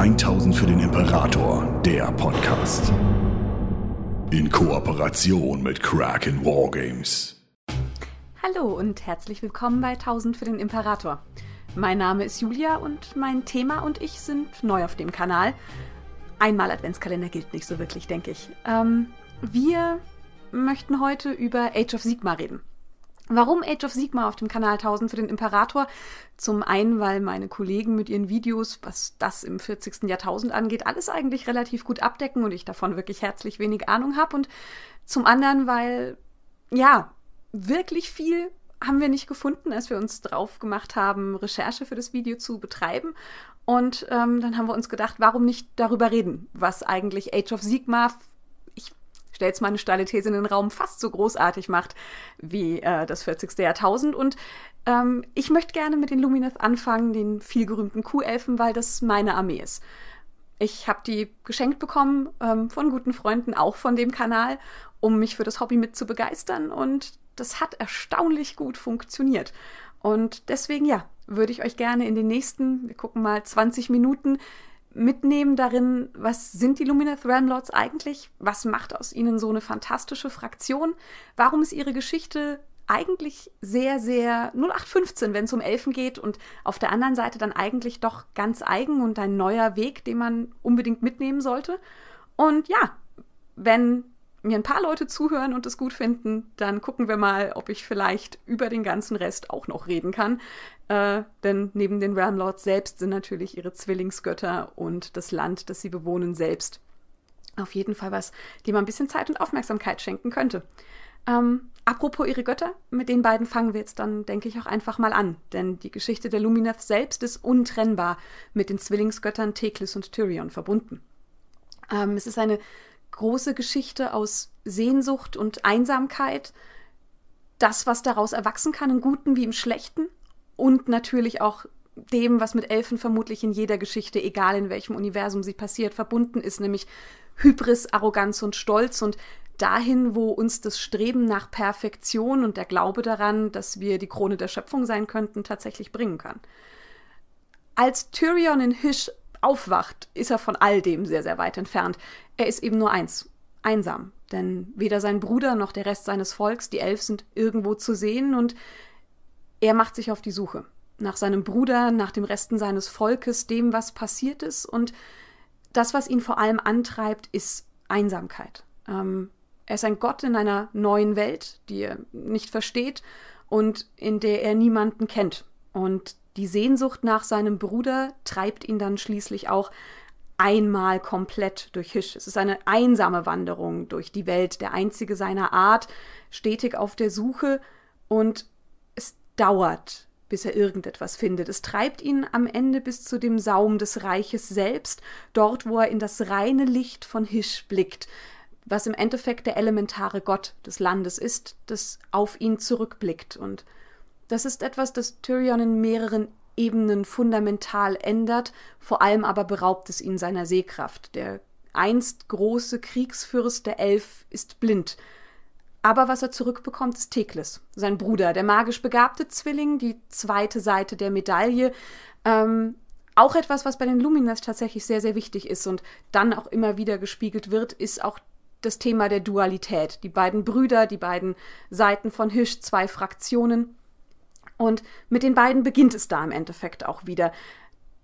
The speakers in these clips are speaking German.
1000 für den Imperator, der Podcast. In Kooperation mit Kraken Wargames. Hallo und herzlich willkommen bei 1000 für den Imperator. Mein Name ist Julia und mein Thema und ich sind neu auf dem Kanal. Einmal Adventskalender gilt nicht so wirklich, denke ich. Ähm, wir möchten heute über Age of Sigma reden. Warum Age of Sigma auf dem Kanal 1000 für den Imperator? Zum einen, weil meine Kollegen mit ihren Videos, was das im 40. Jahrtausend angeht, alles eigentlich relativ gut abdecken und ich davon wirklich herzlich wenig Ahnung habe. Und zum anderen, weil, ja, wirklich viel haben wir nicht gefunden, als wir uns drauf gemacht haben, Recherche für das Video zu betreiben. Und ähm, dann haben wir uns gedacht, warum nicht darüber reden, was eigentlich Age of Sigma jetzt mal eine steile These in den Raum, fast so großartig macht wie äh, das 40. Jahrtausend. Und ähm, ich möchte gerne mit den Lumineth anfangen, den vielgerühmten Kuhelfen, weil das meine Armee ist. Ich habe die geschenkt bekommen ähm, von guten Freunden, auch von dem Kanal, um mich für das Hobby mit zu begeistern. Und das hat erstaunlich gut funktioniert. Und deswegen, ja, würde ich euch gerne in den nächsten, wir gucken mal, 20 Minuten mitnehmen darin, was sind die Lumineth Ramlords eigentlich? Was macht aus ihnen so eine fantastische Fraktion? Warum ist ihre Geschichte eigentlich sehr, sehr 0815, wenn es um Elfen geht und auf der anderen Seite dann eigentlich doch ganz eigen und ein neuer Weg, den man unbedingt mitnehmen sollte? Und ja, wenn mir ein paar Leute zuhören und es gut finden, dann gucken wir mal, ob ich vielleicht über den ganzen Rest auch noch reden kann. Äh, denn neben den Ramlords selbst sind natürlich ihre Zwillingsgötter und das Land, das sie bewohnen, selbst auf jeden Fall was, dem man ein bisschen Zeit und Aufmerksamkeit schenken könnte. Ähm, apropos ihre Götter, mit den beiden fangen wir jetzt dann, denke ich, auch einfach mal an. Denn die Geschichte der Lumineth selbst ist untrennbar mit den Zwillingsgöttern Teklis und Tyrion verbunden. Ähm, es ist eine große Geschichte aus Sehnsucht und Einsamkeit, das, was daraus erwachsen kann, im Guten wie im Schlechten. Und natürlich auch dem, was mit Elfen vermutlich in jeder Geschichte, egal in welchem Universum sie passiert, verbunden ist, nämlich Hybris, Arroganz und Stolz. Und dahin, wo uns das Streben nach Perfektion und der Glaube daran, dass wir die Krone der Schöpfung sein könnten, tatsächlich bringen kann. Als Tyrion in Hish aufwacht, ist er von all dem sehr, sehr weit entfernt. Er ist eben nur eins, einsam. Denn weder sein Bruder noch der Rest seines Volks, die Elf, sind irgendwo zu sehen und er macht sich auf die Suche nach seinem Bruder, nach dem Resten seines Volkes, dem, was passiert ist. Und das, was ihn vor allem antreibt, ist Einsamkeit. Ähm, er ist ein Gott in einer neuen Welt, die er nicht versteht und in der er niemanden kennt. Und die Sehnsucht nach seinem Bruder treibt ihn dann schließlich auch einmal komplett durch Hisch. Es ist eine einsame Wanderung durch die Welt, der einzige seiner Art, stetig auf der Suche und es dauert, bis er irgendetwas findet. Es treibt ihn am Ende bis zu dem Saum des Reiches selbst, dort, wo er in das reine Licht von Hisch blickt, was im Endeffekt der elementare Gott des Landes ist, das auf ihn zurückblickt und das ist etwas, das Tyrion in mehreren Ebenen fundamental ändert, vor allem aber beraubt es ihn seiner Sehkraft. Der einst große Kriegsfürst der Elf ist blind. Aber was er zurückbekommt, ist Teklis, sein Bruder, der magisch begabte Zwilling, die zweite Seite der Medaille. Ähm, auch etwas, was bei den Luminas tatsächlich sehr, sehr wichtig ist und dann auch immer wieder gespiegelt wird, ist auch das Thema der Dualität. Die beiden Brüder, die beiden Seiten von Hisch, zwei Fraktionen. Und mit den beiden beginnt es da im Endeffekt auch wieder.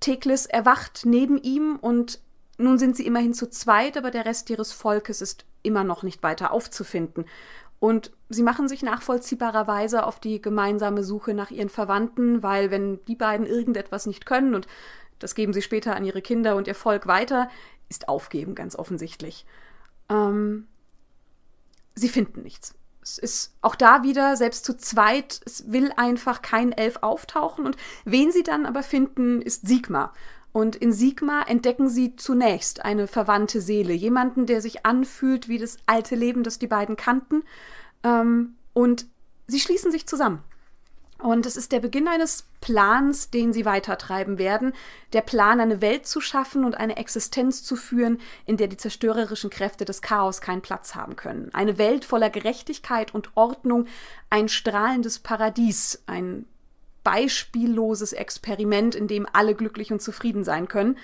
Teklis erwacht neben ihm und nun sind sie immerhin zu zweit, aber der Rest ihres Volkes ist immer noch nicht weiter aufzufinden. Und sie machen sich nachvollziehbarerweise auf die gemeinsame Suche nach ihren Verwandten, weil wenn die beiden irgendetwas nicht können und das geben sie später an ihre Kinder und ihr Volk weiter, ist Aufgeben ganz offensichtlich. Ähm, sie finden nichts es ist auch da wieder, selbst zu zweit, es will einfach kein Elf auftauchen. Und wen sie dann aber finden, ist Sigma. Und in Sigma entdecken sie zunächst eine verwandte Seele, jemanden, der sich anfühlt wie das alte Leben, das die beiden kannten. Ähm, und sie schließen sich zusammen. Und es ist der Beginn eines Plans, den sie weitertreiben werden. Der Plan, eine Welt zu schaffen und eine Existenz zu führen, in der die zerstörerischen Kräfte des Chaos keinen Platz haben können. Eine Welt voller Gerechtigkeit und Ordnung, ein strahlendes Paradies, ein beispielloses Experiment, in dem alle glücklich und zufrieden sein können.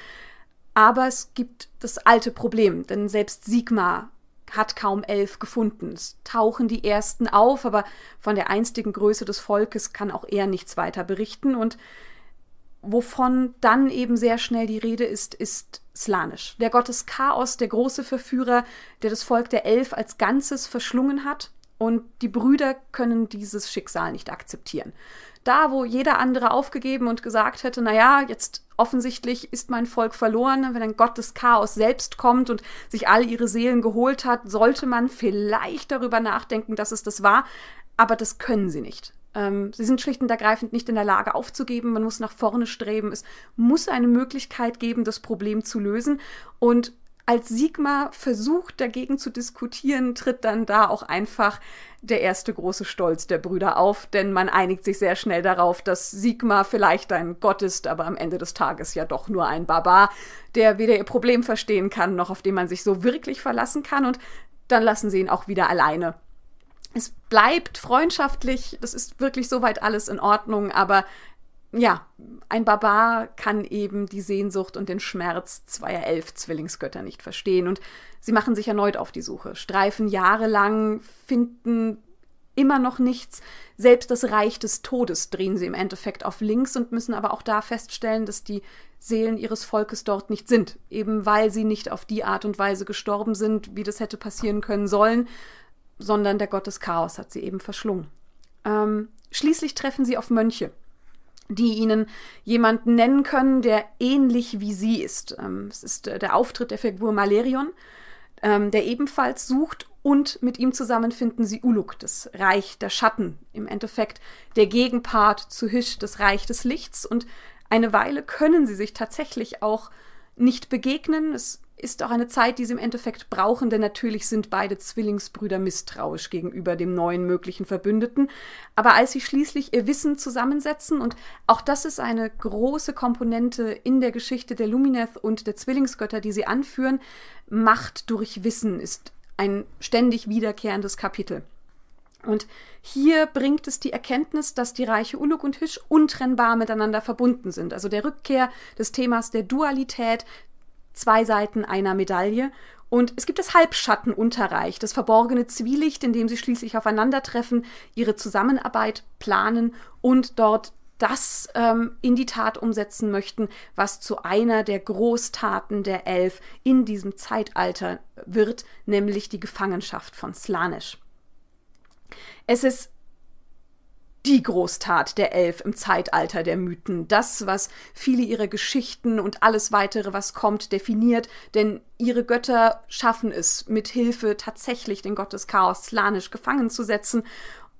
Aber es gibt das alte Problem, denn selbst Sigmar hat kaum elf gefunden. Es tauchen die ersten auf, aber von der einstigen Größe des Volkes kann auch er nichts weiter berichten. Und wovon dann eben sehr schnell die Rede ist, ist Slanisch. Der Gott des Chaos, der große Verführer, der das Volk der Elf als Ganzes verschlungen hat. Und die Brüder können dieses Schicksal nicht akzeptieren. Da, wo jeder andere aufgegeben und gesagt hätte, naja, jetzt offensichtlich ist mein Volk verloren, wenn ein Gott des Chaos selbst kommt und sich all ihre Seelen geholt hat, sollte man vielleicht darüber nachdenken, dass es das war, aber das können sie nicht. Ähm, sie sind schlicht und ergreifend nicht in der Lage aufzugeben, man muss nach vorne streben, es muss eine Möglichkeit geben, das Problem zu lösen. Und als Sigma versucht dagegen zu diskutieren, tritt dann da auch einfach der erste große Stolz der Brüder auf, denn man einigt sich sehr schnell darauf, dass Sigma vielleicht ein Gott ist, aber am Ende des Tages ja doch nur ein Barbar, der weder ihr Problem verstehen kann, noch auf den man sich so wirklich verlassen kann, und dann lassen sie ihn auch wieder alleine. Es bleibt freundschaftlich, das ist wirklich soweit alles in Ordnung, aber ja, ein Barbar kann eben die Sehnsucht und den Schmerz zweier elf Zwillingsgötter nicht verstehen. Und sie machen sich erneut auf die Suche, streifen jahrelang, finden immer noch nichts. Selbst das Reich des Todes drehen sie im Endeffekt auf links und müssen aber auch da feststellen, dass die Seelen ihres Volkes dort nicht sind, eben weil sie nicht auf die Art und Weise gestorben sind, wie das hätte passieren können sollen, sondern der Gott des Chaos hat sie eben verschlungen. Ähm, schließlich treffen sie auf Mönche, die ihnen jemanden nennen können, der ähnlich wie sie ist. Ähm, es ist äh, der Auftritt der Figur Malerion, ähm, der ebenfalls sucht und mit ihm zusammen finden sie Uluk, das Reich der Schatten, im Endeffekt der Gegenpart zu Hisch, das Reich des Lichts. Und eine Weile können sie sich tatsächlich auch nicht begegnen. Es ist auch eine Zeit, die sie im Endeffekt brauchen, denn natürlich sind beide Zwillingsbrüder misstrauisch gegenüber dem neuen möglichen Verbündeten. Aber als sie schließlich ihr Wissen zusammensetzen, und auch das ist eine große Komponente in der Geschichte der Lumineth und der Zwillingsgötter, die sie anführen, Macht durch Wissen ist ein ständig wiederkehrendes Kapitel. Und hier bringt es die Erkenntnis, dass die Reiche Uluk und Hisch untrennbar miteinander verbunden sind. Also der Rückkehr des Themas der Dualität, zwei Seiten einer Medaille. Und es gibt das Halbschattenunterreich, das verborgene Zwielicht, in dem sie schließlich aufeinandertreffen, ihre Zusammenarbeit planen und dort das ähm, in die Tat umsetzen möchten, was zu einer der Großtaten der Elf in diesem Zeitalter wird, nämlich die Gefangenschaft von Slanisch. Es ist die Großtat der Elf im Zeitalter der Mythen, das, was viele ihrer Geschichten und alles weitere, was kommt, definiert, denn ihre Götter schaffen es, mit Hilfe tatsächlich den Gott des Chaos Slanisch gefangen zu setzen,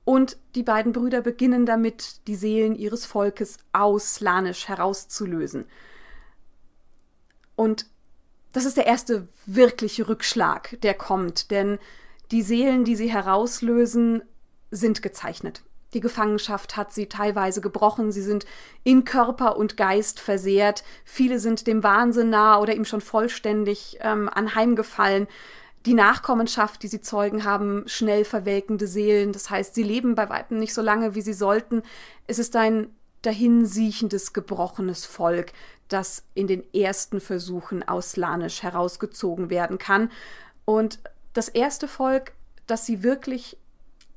und die beiden Brüder beginnen damit, die Seelen ihres Volkes aus Slanisch herauszulösen. Und das ist der erste wirkliche Rückschlag, der kommt, denn die Seelen, die sie herauslösen, sind gezeichnet. Die Gefangenschaft hat sie teilweise gebrochen, sie sind in Körper und Geist versehrt, viele sind dem Wahnsinn nah oder ihm schon vollständig ähm, anheimgefallen. Die Nachkommenschaft, die sie zeugen, haben schnell verwelkende Seelen, das heißt, sie leben bei weitem nicht so lange, wie sie sollten. Es ist ein dahinsiechendes, gebrochenes Volk, das in den ersten Versuchen aus Lanisch herausgezogen werden kann. Und das erste Volk, das sie wirklich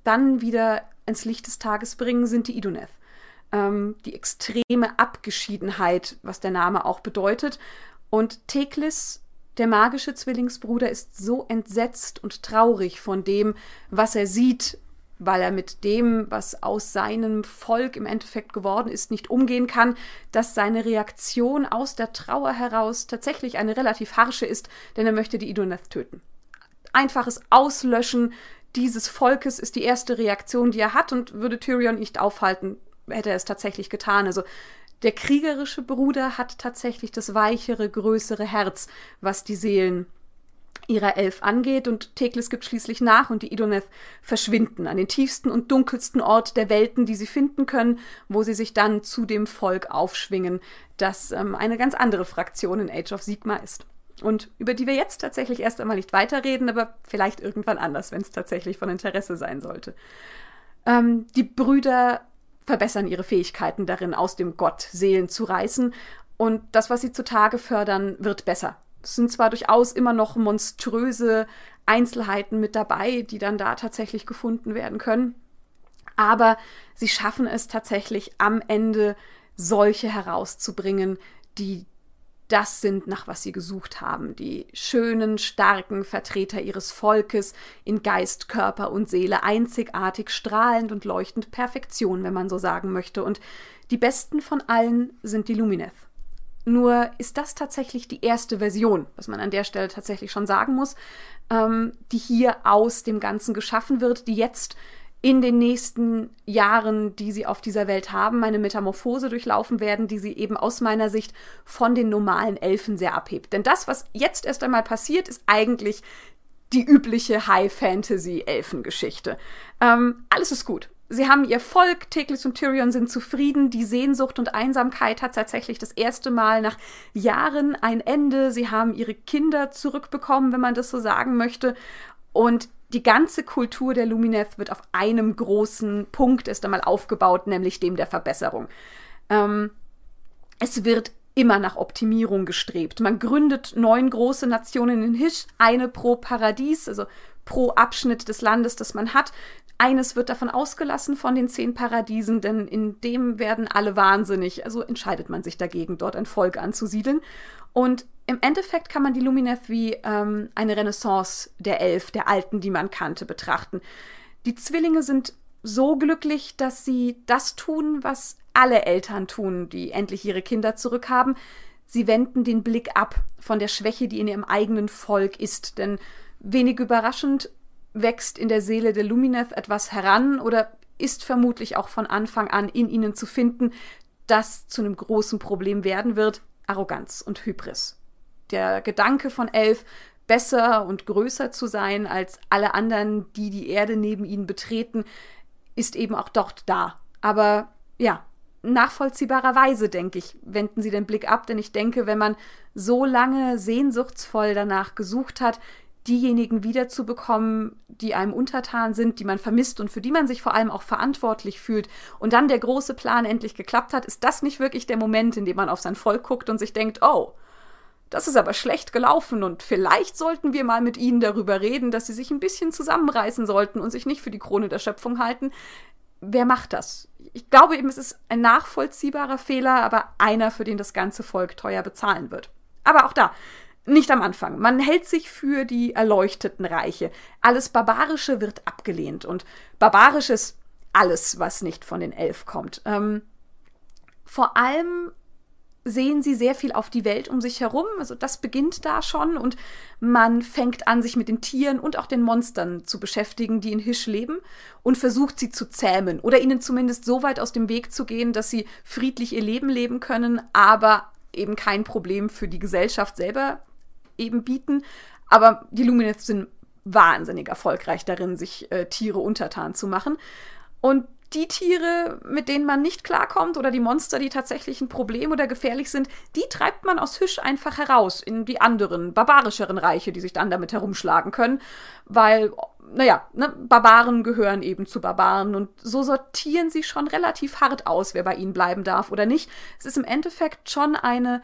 dann wieder ins Licht des Tages bringen, sind die Iduneth. Ähm, die extreme Abgeschiedenheit, was der Name auch bedeutet. Und Teklis, der magische Zwillingsbruder, ist so entsetzt und traurig von dem, was er sieht, weil er mit dem, was aus seinem Volk im Endeffekt geworden ist, nicht umgehen kann, dass seine Reaktion aus der Trauer heraus tatsächlich eine relativ harsche ist, denn er möchte die Iduneth töten. Einfaches Auslöschen dieses Volkes ist die erste Reaktion, die er hat und würde Tyrion nicht aufhalten, hätte er es tatsächlich getan. Also der kriegerische Bruder hat tatsächlich das weichere, größere Herz, was die Seelen ihrer Elf angeht und Teklis gibt schließlich nach und die Idoneth verschwinden an den tiefsten und dunkelsten Ort der Welten, die sie finden können, wo sie sich dann zu dem Volk aufschwingen, das ähm, eine ganz andere Fraktion in Age of Sigma ist und über die wir jetzt tatsächlich erst einmal nicht weiterreden, aber vielleicht irgendwann anders, wenn es tatsächlich von Interesse sein sollte. Ähm, die Brüder verbessern ihre Fähigkeiten darin, aus dem Gott Seelen zu reißen Und das, was sie zutage fördern, wird besser. Es sind zwar durchaus immer noch monströse Einzelheiten mit dabei, die dann da tatsächlich gefunden werden können, aber sie schaffen es tatsächlich am Ende solche herauszubringen, die das sind, nach was sie gesucht haben, die schönen, starken Vertreter ihres Volkes in Geist, Körper und Seele, einzigartig, strahlend und leuchtend Perfektion, wenn man so sagen möchte. Und die besten von allen sind die Lumineth. Nur ist das tatsächlich die erste Version, was man an der Stelle tatsächlich schon sagen muss, ähm, die hier aus dem Ganzen geschaffen wird, die jetzt in den nächsten Jahren, die sie auf dieser Welt haben, eine Metamorphose durchlaufen werden, die sie eben aus meiner Sicht von den normalen Elfen sehr abhebt. Denn das, was jetzt erst einmal passiert, ist eigentlich die übliche High-Fantasy-Elfengeschichte. Ähm, alles ist gut. Sie haben ihr Volk, Teklis und Tyrion sind zufrieden. Die Sehnsucht und Einsamkeit hat tatsächlich das erste Mal nach Jahren ein Ende. Sie haben ihre Kinder zurückbekommen, wenn man das so sagen möchte. Und die ganze Kultur der Lumineth wird auf einem großen Punkt erst einmal aufgebaut, nämlich dem der Verbesserung. Ähm, es wird immer nach Optimierung gestrebt. Man gründet neun große Nationen in Hisch, eine pro Paradies, also pro Abschnitt des Landes, das man hat. Eines wird davon ausgelassen von den zehn Paradiesen, denn in dem werden alle wahnsinnig. Also entscheidet man sich dagegen, dort ein Volk anzusiedeln. Und im Endeffekt kann man die Lumineth wie ähm, eine Renaissance der Elf, der Alten, die man kannte, betrachten. Die Zwillinge sind so glücklich, dass sie das tun, was alle Eltern tun, die endlich ihre Kinder zurückhaben. Sie wenden den Blick ab von der Schwäche, die in ihrem eigenen Volk ist. Denn wenig überraschend wächst in der Seele der Lumineth etwas heran oder ist vermutlich auch von Anfang an in ihnen zu finden, das zu einem großen Problem werden wird, Arroganz und Hybris. Der Gedanke von Elf, besser und größer zu sein als alle anderen, die die Erde neben ihnen betreten, ist eben auch dort da. Aber ja, nachvollziehbarerweise, denke ich, wenden Sie den Blick ab, denn ich denke, wenn man so lange sehnsuchtsvoll danach gesucht hat, diejenigen wiederzubekommen, die einem untertan sind, die man vermisst und für die man sich vor allem auch verantwortlich fühlt und dann der große Plan endlich geklappt hat, ist das nicht wirklich der Moment, in dem man auf sein Volk guckt und sich denkt, oh, das ist aber schlecht gelaufen und vielleicht sollten wir mal mit ihnen darüber reden, dass sie sich ein bisschen zusammenreißen sollten und sich nicht für die Krone der Schöpfung halten. Wer macht das? Ich glaube eben, es ist ein nachvollziehbarer Fehler, aber einer, für den das ganze Volk teuer bezahlen wird. Aber auch da, nicht am Anfang. Man hält sich für die erleuchteten Reiche. Alles Barbarische wird abgelehnt. Und barbarisch ist alles, was nicht von den Elf kommt. Ähm, vor allem sehen sie sehr viel auf die Welt um sich herum. Also das beginnt da schon und man fängt an, sich mit den Tieren und auch den Monstern zu beschäftigen, die in Hisch leben und versucht sie zu zähmen oder ihnen zumindest so weit aus dem Weg zu gehen, dass sie friedlich ihr Leben leben können, aber eben kein Problem für die Gesellschaft selber eben bieten. Aber die Lumineth sind wahnsinnig erfolgreich darin, sich äh, Tiere untertan zu machen. Und die Tiere, mit denen man nicht klarkommt oder die Monster, die tatsächlich ein Problem oder gefährlich sind, die treibt man aus Hüsch einfach heraus in die anderen, barbarischeren Reiche, die sich dann damit herumschlagen können, weil, naja, ne, Barbaren gehören eben zu Barbaren und so sortieren sie schon relativ hart aus, wer bei ihnen bleiben darf oder nicht. Es ist im Endeffekt schon eine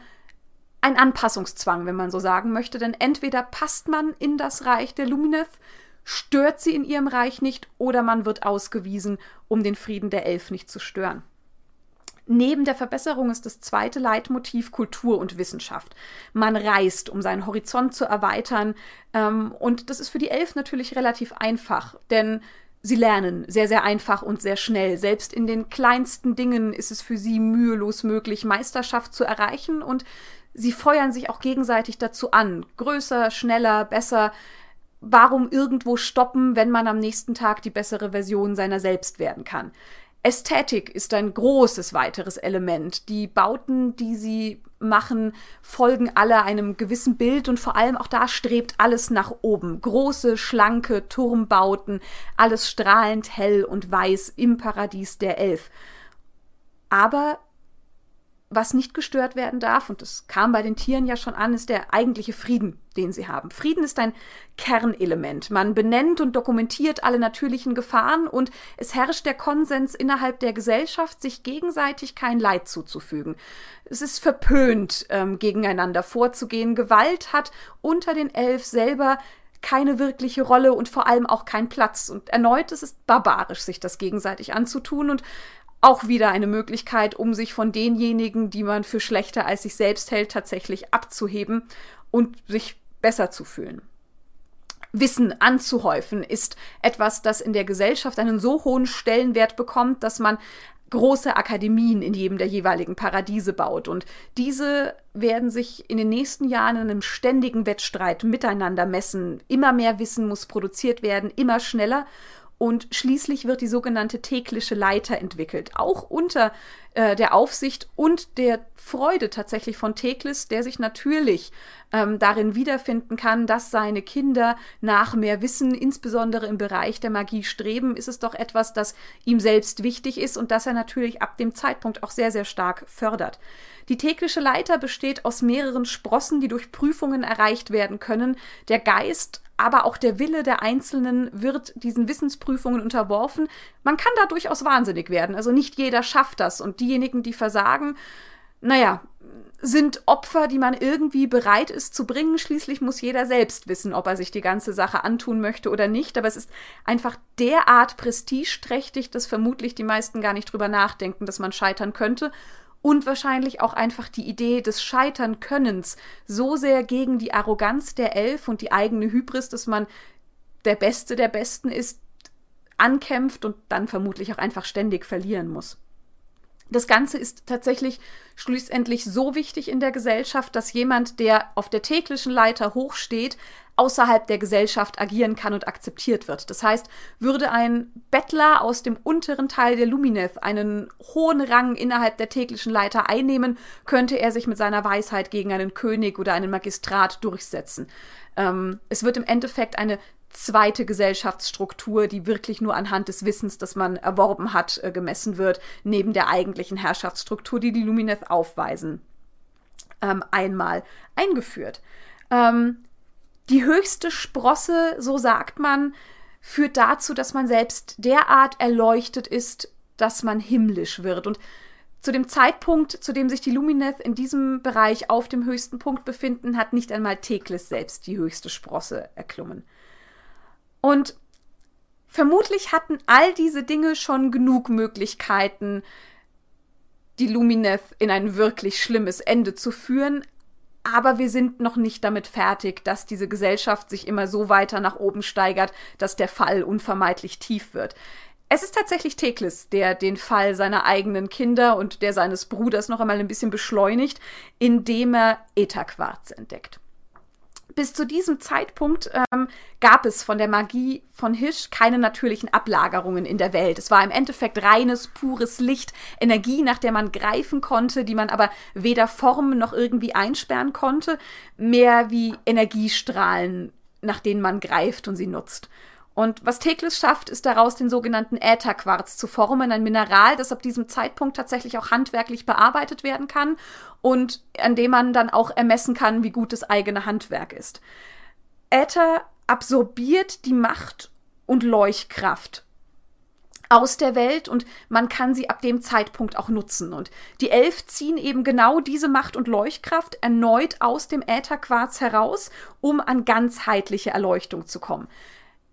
ein Anpassungszwang, wenn man so sagen möchte, denn entweder passt man in das Reich der Lumineth, stört sie in ihrem Reich nicht, oder man wird ausgewiesen, um den Frieden der Elf nicht zu stören. Neben der Verbesserung ist das zweite Leitmotiv Kultur und Wissenschaft. Man reist, um seinen Horizont zu erweitern. Ähm, und das ist für die Elf natürlich relativ einfach, denn sie lernen sehr, sehr einfach und sehr schnell. Selbst in den kleinsten Dingen ist es für sie mühelos möglich, Meisterschaft zu erreichen. Und sie feuern sich auch gegenseitig dazu an. Größer, schneller, besser. Warum irgendwo stoppen, wenn man am nächsten Tag die bessere Version seiner selbst werden kann? Ästhetik ist ein großes weiteres Element. Die Bauten, die sie machen, folgen alle einem gewissen Bild und vor allem auch da strebt alles nach oben. Große, schlanke Turmbauten, alles strahlend hell und weiß im Paradies der Elf. Aber was nicht gestört werden darf, und das kam bei den Tieren ja schon an, ist der eigentliche Frieden, den sie haben. Frieden ist ein Kernelement. Man benennt und dokumentiert alle natürlichen Gefahren und es herrscht der Konsens innerhalb der Gesellschaft, sich gegenseitig kein Leid zuzufügen. Es ist verpönt, ähm, gegeneinander vorzugehen. Gewalt hat unter den Elf selber keine wirkliche Rolle und vor allem auch keinen Platz. Und erneut ist es barbarisch, sich das gegenseitig anzutun und auch wieder eine Möglichkeit, um sich von denjenigen, die man für schlechter als sich selbst hält, tatsächlich abzuheben und sich besser zu fühlen. Wissen anzuhäufen ist etwas, das in der Gesellschaft einen so hohen Stellenwert bekommt, dass man große Akademien in jedem der jeweiligen Paradiese baut. Und diese werden sich in den nächsten Jahren in einem ständigen Wettstreit miteinander messen. Immer mehr Wissen muss produziert werden, immer schneller. Und schließlich wird die sogenannte Teklische Leiter entwickelt, auch unter äh, der Aufsicht und der Freude tatsächlich von Teklis, der sich natürlich ähm, darin wiederfinden kann, dass seine Kinder nach mehr Wissen, insbesondere im Bereich der Magie, streben, ist es doch etwas, das ihm selbst wichtig ist und das er natürlich ab dem Zeitpunkt auch sehr, sehr stark fördert. Die Teklische Leiter besteht aus mehreren Sprossen, die durch Prüfungen erreicht werden können. Der Geist aber auch der Wille der Einzelnen wird diesen Wissensprüfungen unterworfen. Man kann da durchaus wahnsinnig werden. Also nicht jeder schafft das. Und diejenigen, die versagen, naja, sind Opfer, die man irgendwie bereit ist zu bringen. Schließlich muss jeder selbst wissen, ob er sich die ganze Sache antun möchte oder nicht. Aber es ist einfach derart prestigeträchtig, dass vermutlich die meisten gar nicht drüber nachdenken, dass man scheitern könnte und wahrscheinlich auch einfach die Idee des Scheitern-Könnens so sehr gegen die Arroganz der Elf und die eigene Hybris, dass man der Beste der Besten ist, ankämpft und dann vermutlich auch einfach ständig verlieren muss. Das Ganze ist tatsächlich schlussendlich so wichtig in der Gesellschaft, dass jemand, der auf der täglichen Leiter hochsteht, außerhalb der Gesellschaft agieren kann und akzeptiert wird. Das heißt, würde ein Bettler aus dem unteren Teil der Lumineth einen hohen Rang innerhalb der täglichen Leiter einnehmen, könnte er sich mit seiner Weisheit gegen einen König oder einen Magistrat durchsetzen. Ähm, es wird im Endeffekt eine zweite Gesellschaftsstruktur, die wirklich nur anhand des Wissens, das man erworben hat, äh, gemessen wird, neben der eigentlichen Herrschaftsstruktur, die die Lumineth aufweisen, ähm, einmal eingeführt. Ähm, die höchste Sprosse, so sagt man, führt dazu, dass man selbst derart erleuchtet ist, dass man himmlisch wird. Und zu dem Zeitpunkt, zu dem sich die Lumineth in diesem Bereich auf dem höchsten Punkt befinden, hat nicht einmal Teklis selbst die höchste Sprosse erklommen. Und vermutlich hatten all diese Dinge schon genug Möglichkeiten, die Lumineth in ein wirklich schlimmes Ende zu führen, aber wir sind noch nicht damit fertig, dass diese Gesellschaft sich immer so weiter nach oben steigert, dass der Fall unvermeidlich tief wird. Es ist tatsächlich Teklis, der den Fall seiner eigenen Kinder und der seines Bruders noch einmal ein bisschen beschleunigt, indem er Ätherquarz entdeckt bis zu diesem Zeitpunkt ähm, gab es von der Magie von Hisch keine natürlichen Ablagerungen in der Welt. Es war im Endeffekt reines, pures Licht, Energie, nach der man greifen konnte, die man aber weder formen noch irgendwie einsperren konnte, mehr wie Energiestrahlen, nach denen man greift und sie nutzt. Und was Teklis schafft, ist daraus den sogenannten Ätherquarz zu formen, ein Mineral, das ab diesem Zeitpunkt tatsächlich auch handwerklich bearbeitet werden kann und an dem man dann auch ermessen kann, wie gut das eigene Handwerk ist. Äther absorbiert die Macht und Leuchtkraft aus der Welt und man kann sie ab dem Zeitpunkt auch nutzen. Und die Elf ziehen eben genau diese Macht und Leuchtkraft erneut aus dem Ätherquarz heraus, um an ganzheitliche Erleuchtung zu kommen.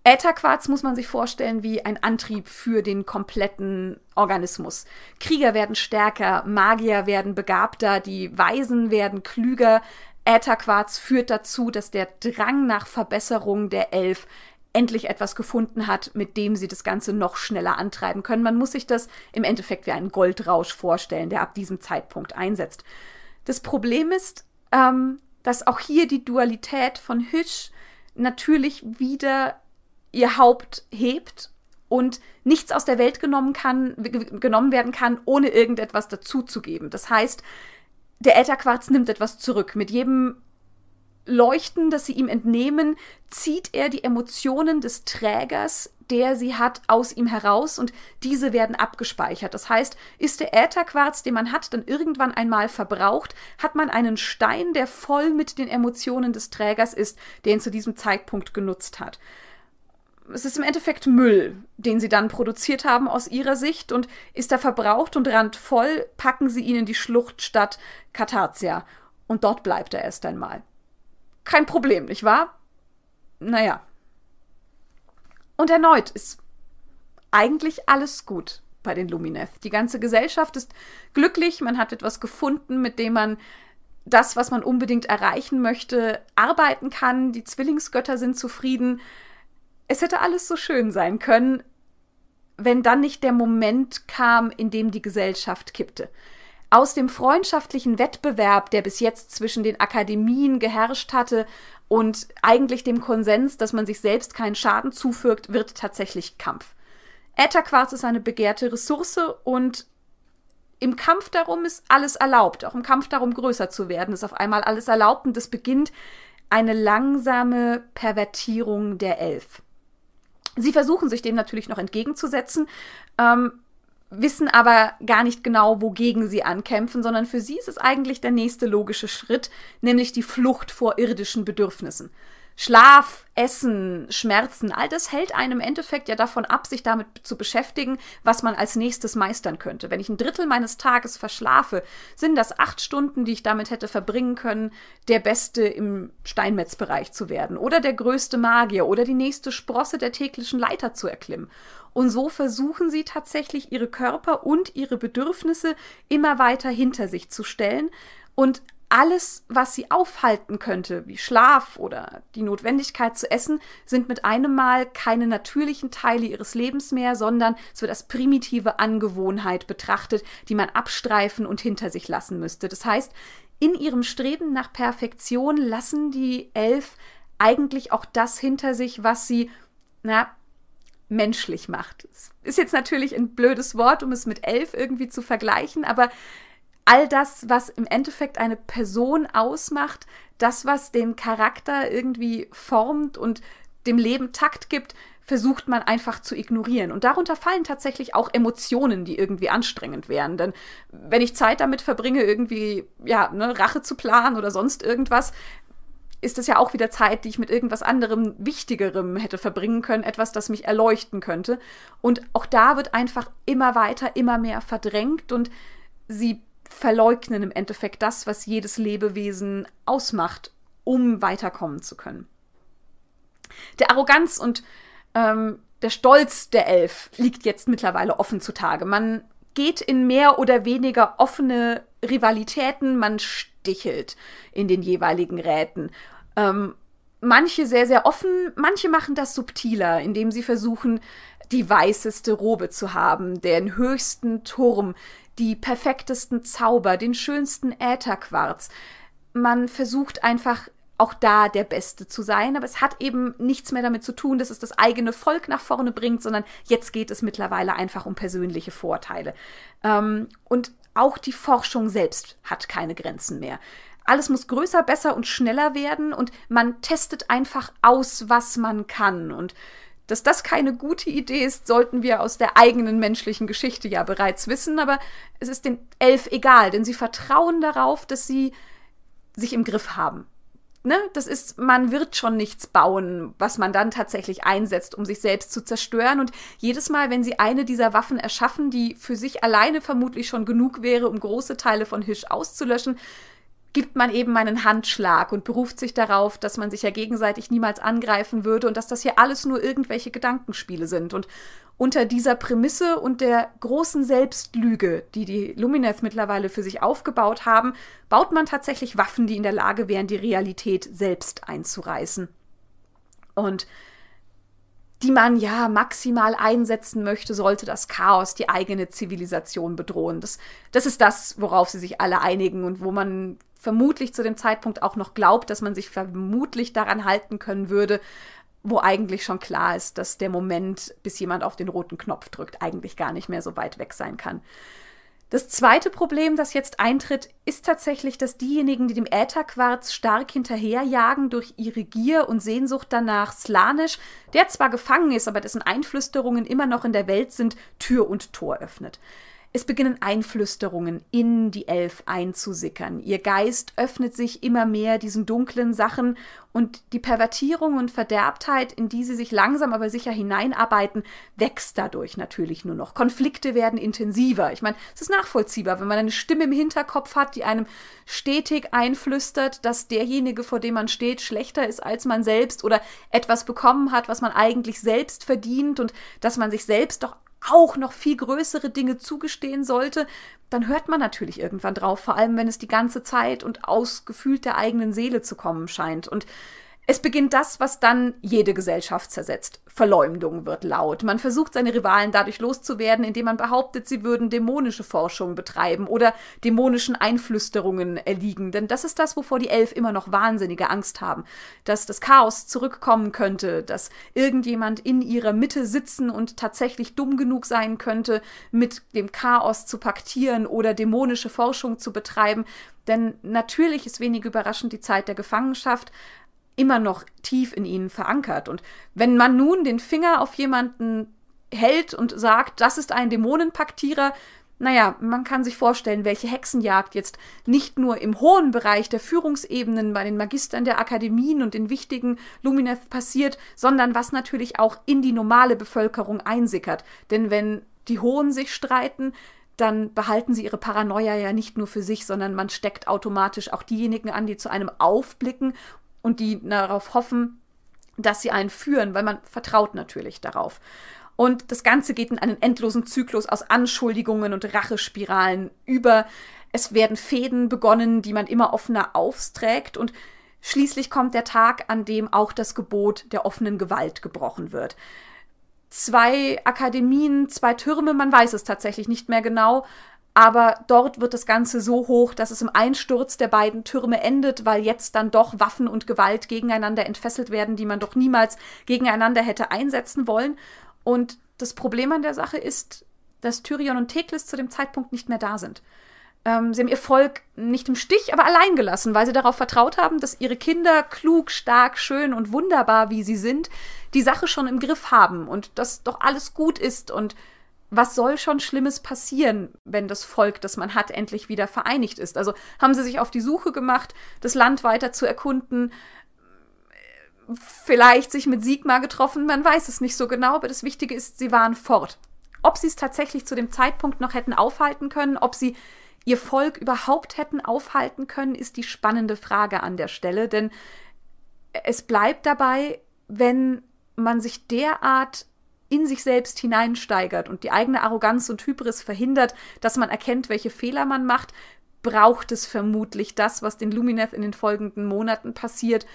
Ätherquarz muss man sich vorstellen wie ein Antrieb für den kompletten Organismus. Krieger werden stärker, Magier werden begabter, die Weisen werden klüger. Ätherquarz führt dazu, dass der Drang nach Verbesserung der Elf endlich etwas gefunden hat, mit dem sie das Ganze noch schneller antreiben können. Man muss sich das im Endeffekt wie einen Goldrausch vorstellen, der ab diesem Zeitpunkt einsetzt. Das Problem ist, ähm, dass auch hier die Dualität von Hisch natürlich wieder ihr Haupt hebt und nichts aus der Welt genommen, kann, genommen werden kann, ohne irgendetwas dazuzugeben. Das heißt, der Ätherquarz nimmt etwas zurück. Mit jedem Leuchten, das sie ihm entnehmen, zieht er die Emotionen des Trägers, der sie hat, aus ihm heraus und diese werden abgespeichert. Das heißt, ist der Ätherquarz, den man hat, dann irgendwann einmal verbraucht, hat man einen Stein, der voll mit den Emotionen des Trägers ist, der ihn zu diesem Zeitpunkt genutzt hat. Es ist im Endeffekt Müll, den sie dann produziert haben aus ihrer Sicht und ist er verbraucht und randvoll, packen sie ihn in die Schluchtstadt Katazia und dort bleibt er erst einmal. Kein Problem, nicht wahr? Naja. Und erneut ist eigentlich alles gut bei den Lumineth. Die ganze Gesellschaft ist glücklich, man hat etwas gefunden, mit dem man das, was man unbedingt erreichen möchte, arbeiten kann. Die Zwillingsgötter sind zufrieden. Es hätte alles so schön sein können, wenn dann nicht der Moment kam, in dem die Gesellschaft kippte aus dem freundschaftlichen Wettbewerb, der bis jetzt zwischen den Akademien geherrscht hatte, und eigentlich dem Konsens, dass man sich selbst keinen Schaden zufügt, wird tatsächlich Kampf. Ätherquarz ist eine begehrte Ressource und im Kampf darum ist alles erlaubt. Auch im Kampf darum, größer zu werden, ist auf einmal alles erlaubt und es beginnt eine langsame Pervertierung der Elf. Sie versuchen sich dem natürlich noch entgegenzusetzen. Ähm, wissen aber gar nicht genau, wogegen sie ankämpfen, sondern für sie ist es eigentlich der nächste logische Schritt, nämlich die Flucht vor irdischen Bedürfnissen. Schlaf, Essen, Schmerzen, all das hält einem im Endeffekt ja davon ab, sich damit zu beschäftigen, was man als nächstes meistern könnte. Wenn ich ein Drittel meines Tages verschlafe, sind das acht Stunden, die ich damit hätte verbringen können, der Beste im Steinmetzbereich zu werden oder der größte Magier oder die nächste Sprosse der täglichen Leiter zu erklimmen. Und so versuchen sie tatsächlich ihre Körper und ihre Bedürfnisse immer weiter hinter sich zu stellen und alles, was sie aufhalten könnte, wie Schlaf oder die Notwendigkeit zu essen, sind mit einem Mal keine natürlichen Teile ihres Lebens mehr, sondern es wird als primitive Angewohnheit betrachtet, die man abstreifen und hinter sich lassen müsste. Das heißt, in ihrem Streben nach Perfektion lassen die Elf eigentlich auch das hinter sich, was sie, na, menschlich macht. Das ist jetzt natürlich ein blödes Wort, um es mit elf irgendwie zu vergleichen, aber all das, was im Endeffekt eine Person ausmacht, das, was den Charakter irgendwie formt und dem Leben Takt gibt, versucht man einfach zu ignorieren. Und darunter fallen tatsächlich auch Emotionen, die irgendwie anstrengend wären. Denn wenn ich Zeit damit verbringe, irgendwie, ja, ne, Rache zu planen oder sonst irgendwas, ist es ja auch wieder Zeit, die ich mit irgendwas anderem, Wichtigerem hätte verbringen können, etwas, das mich erleuchten könnte. Und auch da wird einfach immer weiter, immer mehr verdrängt und sie verleugnen im Endeffekt das, was jedes Lebewesen ausmacht, um weiterkommen zu können. Der Arroganz und ähm, der Stolz der Elf liegt jetzt mittlerweile offen zutage. Man geht in mehr oder weniger offene Rivalitäten, man stichelt in den jeweiligen Räten. Ähm, manche sehr, sehr offen, manche machen das subtiler, indem sie versuchen, die weißeste Robe zu haben, den höchsten Turm, die perfektesten Zauber, den schönsten Ätherquarz. Man versucht einfach auch da der Beste zu sein, aber es hat eben nichts mehr damit zu tun, dass es das eigene Volk nach vorne bringt, sondern jetzt geht es mittlerweile einfach um persönliche Vorteile. Ähm, und auch die Forschung selbst hat keine Grenzen mehr. Alles muss größer, besser und schneller werden und man testet einfach aus, was man kann. Und dass das keine gute Idee ist, sollten wir aus der eigenen menschlichen Geschichte ja bereits wissen, aber es ist den Elf egal, denn sie vertrauen darauf, dass sie sich im Griff haben. Ne? Das ist, man wird schon nichts bauen, was man dann tatsächlich einsetzt, um sich selbst zu zerstören. Und jedes Mal, wenn sie eine dieser Waffen erschaffen, die für sich alleine vermutlich schon genug wäre, um große Teile von Hisch auszulöschen, gibt man eben einen Handschlag und beruft sich darauf, dass man sich ja gegenseitig niemals angreifen würde und dass das hier alles nur irgendwelche Gedankenspiele sind. Und unter dieser Prämisse und der großen Selbstlüge, die die Lumineth mittlerweile für sich aufgebaut haben, baut man tatsächlich Waffen, die in der Lage wären, die Realität selbst einzureißen. Und die man ja maximal einsetzen möchte, sollte das Chaos die eigene Zivilisation bedrohen. Das, das ist das, worauf sie sich alle einigen und wo man vermutlich zu dem Zeitpunkt auch noch glaubt, dass man sich vermutlich daran halten können würde, wo eigentlich schon klar ist, dass der Moment, bis jemand auf den roten Knopf drückt, eigentlich gar nicht mehr so weit weg sein kann. Das zweite Problem, das jetzt eintritt, ist tatsächlich, dass diejenigen, die dem Ätherquarz stark hinterherjagen durch ihre Gier und Sehnsucht danach, Slanisch, der zwar gefangen ist, aber dessen Einflüsterungen immer noch in der Welt sind, Tür und Tor öffnet. Es beginnen Einflüsterungen in die Elf einzusickern. Ihr Geist öffnet sich immer mehr diesen dunklen Sachen und die Pervertierung und Verderbtheit, in die sie sich langsam aber sicher hineinarbeiten, wächst dadurch natürlich nur noch. Konflikte werden intensiver. Ich meine, es ist nachvollziehbar, wenn man eine Stimme im Hinterkopf hat, die einem stetig einflüstert, dass derjenige, vor dem man steht, schlechter ist als man selbst oder etwas bekommen hat, was man eigentlich selbst verdient und dass man sich selbst doch auch noch viel größere Dinge zugestehen sollte, dann hört man natürlich irgendwann drauf, vor allem wenn es die ganze Zeit und ausgefühlt der eigenen Seele zu kommen scheint. Und es beginnt das, was dann jede Gesellschaft zersetzt. Verleumdung wird laut. Man versucht seine Rivalen dadurch loszuwerden, indem man behauptet, sie würden dämonische Forschung betreiben oder dämonischen Einflüsterungen erliegen. Denn das ist das, wovor die Elf immer noch wahnsinnige Angst haben. Dass das Chaos zurückkommen könnte, dass irgendjemand in ihrer Mitte sitzen und tatsächlich dumm genug sein könnte, mit dem Chaos zu paktieren oder dämonische Forschung zu betreiben. Denn natürlich ist wenig überraschend die Zeit der Gefangenschaft, immer noch tief in ihnen verankert. Und wenn man nun den Finger auf jemanden hält und sagt, das ist ein Dämonenpaktierer, naja, man kann sich vorstellen, welche Hexenjagd jetzt nicht nur im hohen Bereich der Führungsebenen bei den Magistern der Akademien und den wichtigen Lumineth passiert, sondern was natürlich auch in die normale Bevölkerung einsickert. Denn wenn die Hohen sich streiten, dann behalten sie ihre Paranoia ja nicht nur für sich, sondern man steckt automatisch auch diejenigen an, die zu einem aufblicken und die darauf hoffen, dass sie einen führen, weil man vertraut natürlich darauf. Und das Ganze geht in einen endlosen Zyklus aus Anschuldigungen und Rachespiralen über. Es werden Fäden begonnen, die man immer offener aufsträgt und schließlich kommt der Tag, an dem auch das Gebot der offenen Gewalt gebrochen wird. Zwei Akademien, zwei Türme, man weiß es tatsächlich nicht mehr genau, aber dort wird das Ganze so hoch, dass es im Einsturz der beiden Türme endet, weil jetzt dann doch Waffen und Gewalt gegeneinander entfesselt werden, die man doch niemals gegeneinander hätte einsetzen wollen. Und das Problem an der Sache ist, dass Tyrion und Teklis zu dem Zeitpunkt nicht mehr da sind. Ähm, sie haben ihr Volk nicht im Stich, aber allein gelassen, weil sie darauf vertraut haben, dass ihre Kinder klug, stark, schön und wunderbar, wie sie sind, die Sache schon im Griff haben und dass doch alles gut ist und was soll schon Schlimmes passieren, wenn das Volk, das man hat, endlich wieder vereinigt ist? Also haben sie sich auf die Suche gemacht, das Land weiter zu erkunden, vielleicht sich mit Sigmar getroffen, man weiß es nicht so genau, aber das Wichtige ist, sie waren fort. Ob sie es tatsächlich zu dem Zeitpunkt noch hätten aufhalten können, ob sie ihr Volk überhaupt hätten aufhalten können, ist die spannende Frage an der Stelle, denn es bleibt dabei, wenn man sich derart in sich selbst hineinsteigert und die eigene Arroganz und Hybris verhindert, dass man erkennt, welche Fehler man macht, braucht es vermutlich das, was den Lumineth in den folgenden Monaten passiert,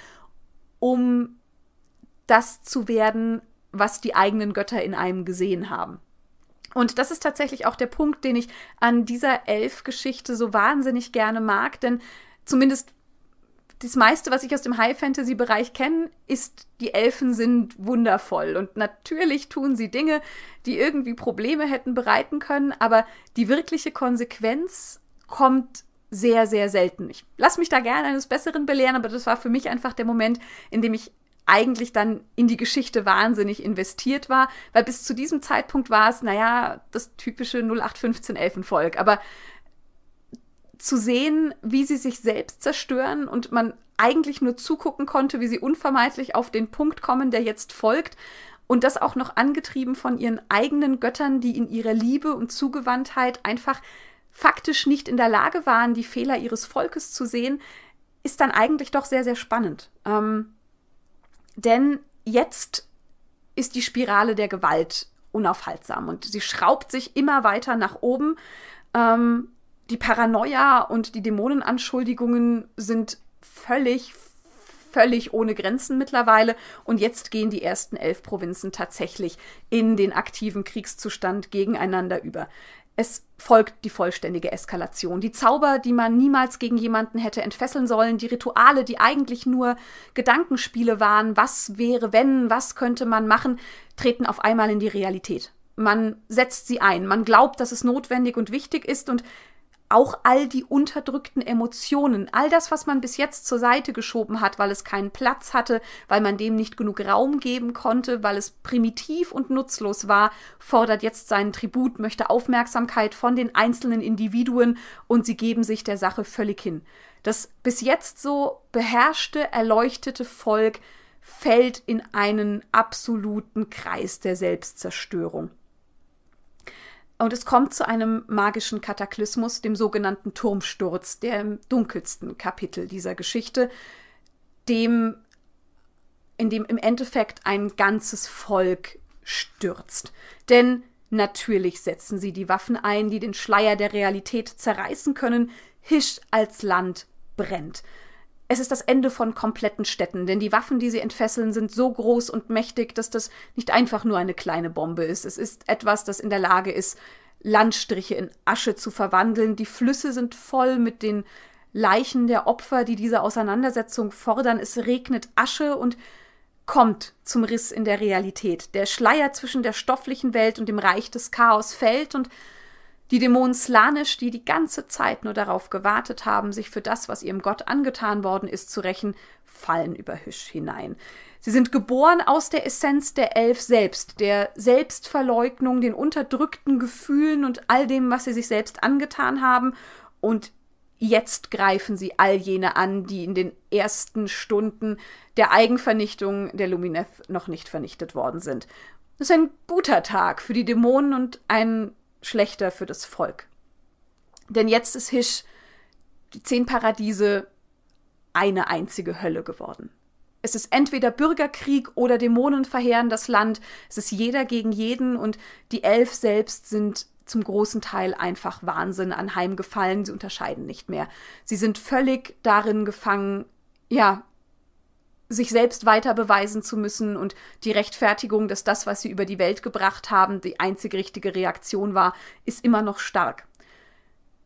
um das zu werden, was die eigenen Götter in einem gesehen haben. Und das ist tatsächlich auch der Punkt, den ich an dieser Elf-Geschichte so wahnsinnig gerne mag, denn zumindest das meiste, was ich aus dem High-Fantasy-Bereich kenne, ist, die Elfen sind wundervoll. Und natürlich tun sie Dinge, die irgendwie Probleme hätten bereiten können, aber die wirkliche Konsequenz kommt sehr, sehr selten. Ich lasse mich da gerne eines Besseren belehren, aber das war für mich einfach der Moment, in dem ich eigentlich dann in die Geschichte wahnsinnig investiert war, weil bis zu diesem Zeitpunkt war es, naja, das typische 0815 Elfenvolk. Aber zu sehen, wie sie sich selbst zerstören und man eigentlich nur zugucken konnte, wie sie unvermeidlich auf den Punkt kommen, der jetzt folgt. Und das auch noch angetrieben von ihren eigenen Göttern, die in ihrer Liebe und Zugewandtheit einfach faktisch nicht in der Lage waren, die Fehler ihres Volkes zu sehen, ist dann eigentlich doch sehr, sehr spannend. Ähm, denn jetzt ist die Spirale der Gewalt unaufhaltsam und sie schraubt sich immer weiter nach oben. Ähm, die Paranoia und die Dämonenanschuldigungen sind völlig, völlig ohne Grenzen mittlerweile. Und jetzt gehen die ersten elf Provinzen tatsächlich in den aktiven Kriegszustand gegeneinander über. Es folgt die vollständige Eskalation. Die Zauber, die man niemals gegen jemanden hätte entfesseln sollen, die Rituale, die eigentlich nur Gedankenspiele waren, was wäre, wenn, was könnte man machen, treten auf einmal in die Realität. Man setzt sie ein. Man glaubt, dass es notwendig und wichtig ist und auch all die unterdrückten Emotionen, all das, was man bis jetzt zur Seite geschoben hat, weil es keinen Platz hatte, weil man dem nicht genug Raum geben konnte, weil es primitiv und nutzlos war, fordert jetzt seinen Tribut, möchte Aufmerksamkeit von den einzelnen Individuen und sie geben sich der Sache völlig hin. Das bis jetzt so beherrschte, erleuchtete Volk fällt in einen absoluten Kreis der Selbstzerstörung. Und es kommt zu einem magischen Kataklysmus, dem sogenannten Turmsturz, der im dunkelsten Kapitel dieser Geschichte, dem, in dem im Endeffekt ein ganzes Volk stürzt. Denn natürlich setzen sie die Waffen ein, die den Schleier der Realität zerreißen können. Hisch als Land brennt. Es ist das Ende von kompletten Städten, denn die Waffen, die sie entfesseln, sind so groß und mächtig, dass das nicht einfach nur eine kleine Bombe ist. Es ist etwas, das in der Lage ist, Landstriche in Asche zu verwandeln. Die Flüsse sind voll mit den Leichen der Opfer, die diese Auseinandersetzung fordern. Es regnet Asche und kommt zum Riss in der Realität. Der Schleier zwischen der stofflichen Welt und dem Reich des Chaos fällt und die Dämonen Slanisch, die die ganze Zeit nur darauf gewartet haben, sich für das, was ihrem Gott angetan worden ist, zu rächen, fallen über Hüsch hinein. Sie sind geboren aus der Essenz der Elf selbst, der Selbstverleugnung, den unterdrückten Gefühlen und all dem, was sie sich selbst angetan haben. Und jetzt greifen sie all jene an, die in den ersten Stunden der Eigenvernichtung der Lumineth noch nicht vernichtet worden sind. Das ist ein guter Tag für die Dämonen und ein schlechter für das Volk. Denn jetzt ist Hisch, die zehn Paradiese, eine einzige Hölle geworden. Es ist entweder Bürgerkrieg oder Dämonen verheeren das Land. Es ist jeder gegen jeden und die Elf selbst sind zum großen Teil einfach Wahnsinn anheimgefallen. Sie unterscheiden nicht mehr. Sie sind völlig darin gefangen, ja, sich selbst weiter beweisen zu müssen und die Rechtfertigung, dass das, was sie über die Welt gebracht haben, die einzige richtige Reaktion war, ist immer noch stark.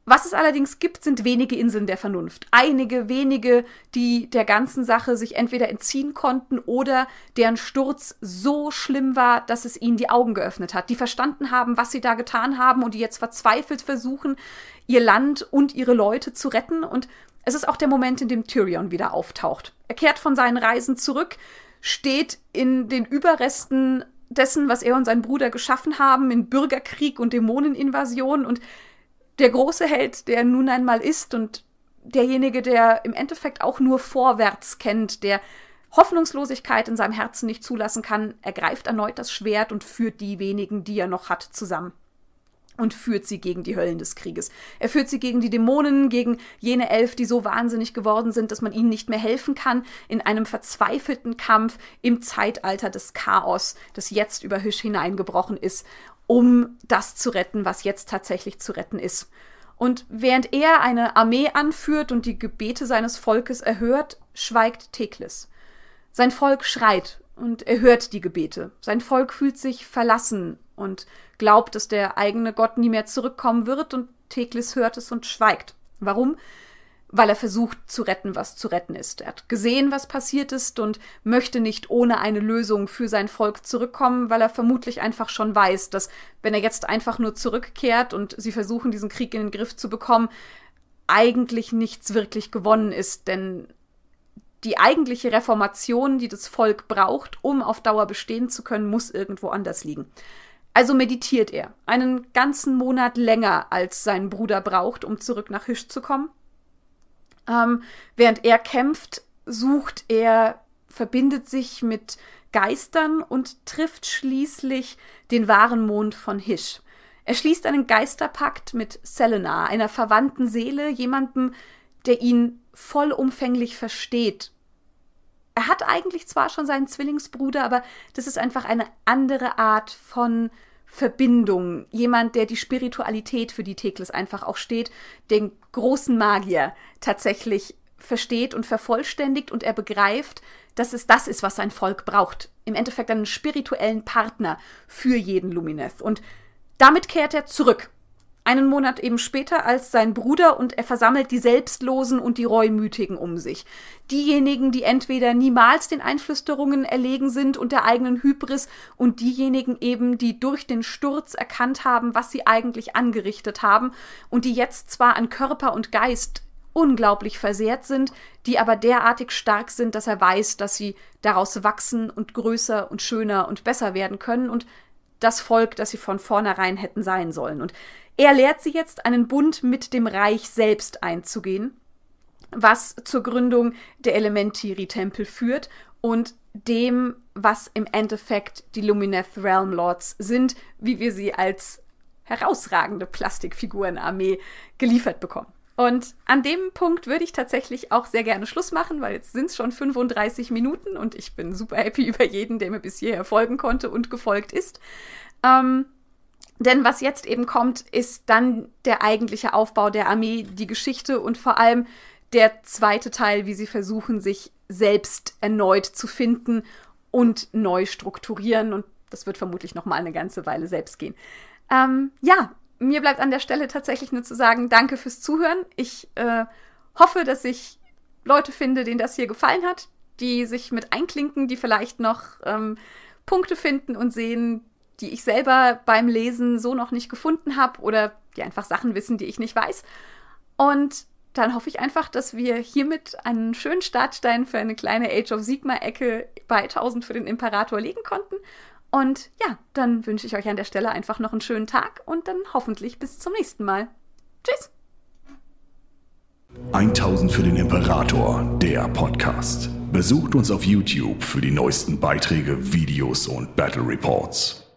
Was es allerdings gibt, sind wenige Inseln der Vernunft. Einige wenige, die der ganzen Sache sich entweder entziehen konnten oder deren Sturz so schlimm war, dass es ihnen die Augen geöffnet hat. Die verstanden haben, was sie da getan haben und die jetzt verzweifelt versuchen, ihr Land und ihre Leute zu retten. Und es ist auch der Moment, in dem Tyrion wieder auftaucht. Er kehrt von seinen Reisen zurück, steht in den Überresten dessen, was er und sein Bruder geschaffen haben, in Bürgerkrieg und Dämoneninvasion und der große Held, der nun einmal ist und derjenige, der im Endeffekt auch nur vorwärts kennt, der Hoffnungslosigkeit in seinem Herzen nicht zulassen kann, ergreift erneut das Schwert und führt die wenigen, die er noch hat, zusammen. Und führt sie gegen die Höllen des Krieges. Er führt sie gegen die Dämonen, gegen jene Elf, die so wahnsinnig geworden sind, dass man ihnen nicht mehr helfen kann, in einem verzweifelten Kampf im Zeitalter des Chaos, das jetzt über Hüsch hineingebrochen ist um das zu retten, was jetzt tatsächlich zu retten ist. Und während er eine Armee anführt und die Gebete seines Volkes erhört, schweigt Teklis. Sein Volk schreit und er hört die Gebete. Sein Volk fühlt sich verlassen und glaubt, dass der eigene Gott nie mehr zurückkommen wird und Teklis hört es und schweigt. Warum? weil er versucht zu retten, was zu retten ist. Er hat gesehen, was passiert ist und möchte nicht ohne eine Lösung für sein Volk zurückkommen, weil er vermutlich einfach schon weiß, dass wenn er jetzt einfach nur zurückkehrt und sie versuchen, diesen Krieg in den Griff zu bekommen, eigentlich nichts wirklich gewonnen ist, denn die eigentliche Reformation, die das Volk braucht, um auf Dauer bestehen zu können, muss irgendwo anders liegen. Also meditiert er einen ganzen Monat länger, als sein Bruder braucht, um zurück nach Hisch zu kommen. Ähm, während er kämpft, sucht er, verbindet sich mit Geistern und trifft schließlich den wahren Mond von Hisch. Er schließt einen Geisterpakt mit Selena, einer verwandten Seele, jemandem, der ihn vollumfänglich versteht. Er hat eigentlich zwar schon seinen Zwillingsbruder, aber das ist einfach eine andere Art von Verbindung, jemand, der die Spiritualität, für die Tekles einfach auch steht, den großen Magier tatsächlich versteht und vervollständigt und er begreift, dass es das ist, was sein Volk braucht. Im Endeffekt einen spirituellen Partner für jeden Lumineth. Und damit kehrt er zurück. Einen Monat eben später als sein Bruder und er versammelt die Selbstlosen und die Reumütigen um sich. Diejenigen, die entweder niemals den Einflüsterungen erlegen sind und der eigenen Hybris und diejenigen eben, die durch den Sturz erkannt haben, was sie eigentlich angerichtet haben und die jetzt zwar an Körper und Geist unglaublich versehrt sind, die aber derartig stark sind, dass er weiß, dass sie daraus wachsen und größer und schöner und besser werden können und das Volk, das sie von vornherein hätten sein sollen. Und er lehrt sie jetzt, einen Bund mit dem Reich selbst einzugehen, was zur Gründung der Elementiri-Tempel führt und dem, was im Endeffekt die Lumineth Realm Lords sind, wie wir sie als herausragende Plastikfigurenarmee geliefert bekommen. Und an dem Punkt würde ich tatsächlich auch sehr gerne Schluss machen, weil jetzt sind es schon 35 Minuten und ich bin super happy über jeden, der mir bis hierher folgen konnte und gefolgt ist. Ähm, denn was jetzt eben kommt, ist dann der eigentliche Aufbau der Armee, die Geschichte und vor allem der zweite Teil, wie sie versuchen, sich selbst erneut zu finden und neu strukturieren. Und das wird vermutlich noch mal eine ganze Weile selbst gehen. Ähm, ja, mir bleibt an der Stelle tatsächlich nur zu sagen, danke fürs Zuhören. Ich äh, hoffe, dass ich Leute finde, denen das hier gefallen hat, die sich mit einklinken, die vielleicht noch ähm, Punkte finden und sehen, die ich selber beim Lesen so noch nicht gefunden habe oder die einfach Sachen wissen, die ich nicht weiß. Und dann hoffe ich einfach, dass wir hiermit einen schönen Startstein für eine kleine Age of Sigma-Ecke bei 1000 für den Imperator legen konnten und ja, dann wünsche ich euch an der Stelle einfach noch einen schönen Tag und dann hoffentlich bis zum nächsten Mal. Tschüss! 1000 für den Imperator, der Podcast. Besucht uns auf YouTube für die neuesten Beiträge, Videos und Battle Reports.